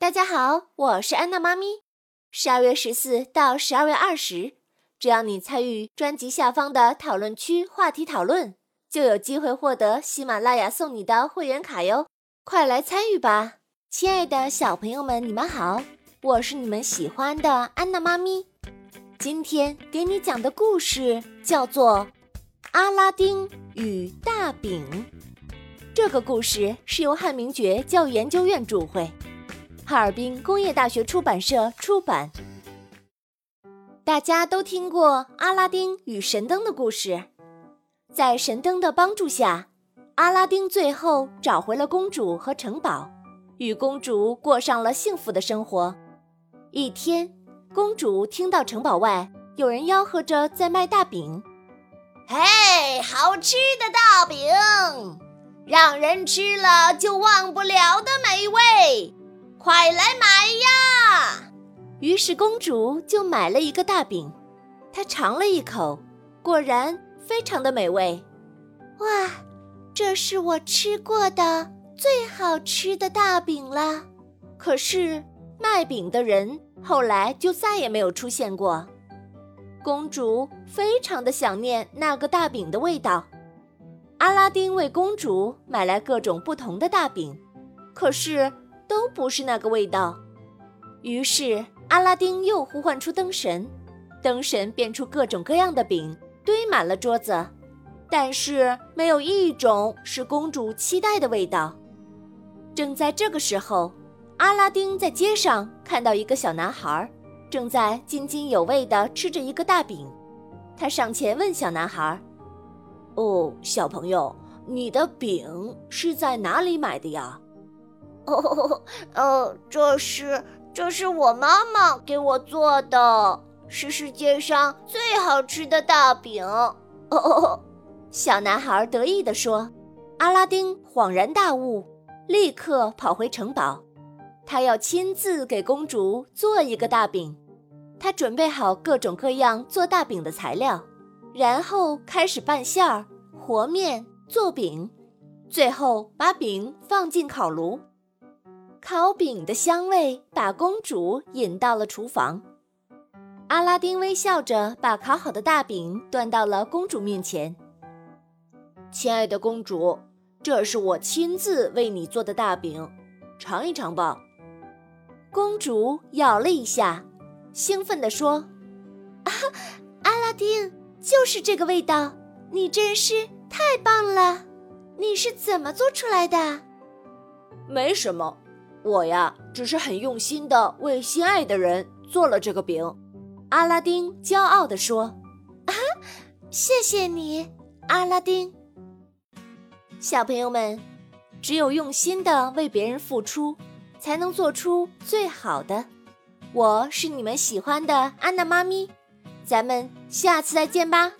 大家好，我是安娜妈咪。十二月十四到十二月二十，只要你参与专辑下方的讨论区话题讨论，就有机会获得喜马拉雅送你的会员卡哟！快来参与吧，亲爱的小朋友们，你们好，我是你们喜欢的安娜妈咪。今天给你讲的故事叫做《阿拉丁与大饼》。这个故事是由汉明觉教育研究院主会，哈尔滨工业大学出版社出版。大家都听过阿拉丁与神灯的故事，在神灯的帮助下，阿拉丁最后找回了公主和城堡，与公主过上了幸福的生活。一天。公主听到城堡外有人吆喝着在卖大饼，嘿，好吃的大饼，让人吃了就忘不了的美味，快来买呀！于是公主就买了一个大饼，她尝了一口，果然非常的美味。哇，这是我吃过的最好吃的大饼了。可是卖饼的人。后来就再也没有出现过。公主非常的想念那个大饼的味道。阿拉丁为公主买来各种不同的大饼，可是都不是那个味道。于是阿拉丁又呼唤出灯神，灯神变出各种各样的饼，堆满了桌子，但是没有一种是公主期待的味道。正在这个时候。阿拉丁在街上看到一个小男孩，正在津津有味地吃着一个大饼。他上前问小男孩：“哦，小朋友，你的饼是在哪里买的呀？”“哦，这是这是我妈妈给我做的，是世界上最好吃的大饼。”哦，小男孩得意地说。阿拉丁恍然大悟，立刻跑回城堡。他要亲自给公主做一个大饼，他准备好各种各样做大饼的材料，然后开始拌馅儿、和面、做饼，最后把饼放进烤炉。烤饼的香味把公主引到了厨房。阿拉丁微笑着把烤好的大饼端到了公主面前。亲爱的公主，这是我亲自为你做的大饼，尝一尝吧。公主咬了一下，兴奋地说：“啊，阿拉丁，就是这个味道！你真是太棒了！你是怎么做出来的？”“没什么，我呀，只是很用心的为心爱的人做了这个饼。”阿拉丁骄傲地说：“啊，谢谢你，阿拉丁。”小朋友们，只有用心的为别人付出。才能做出最好的。我是你们喜欢的安娜妈咪，咱们下次再见吧。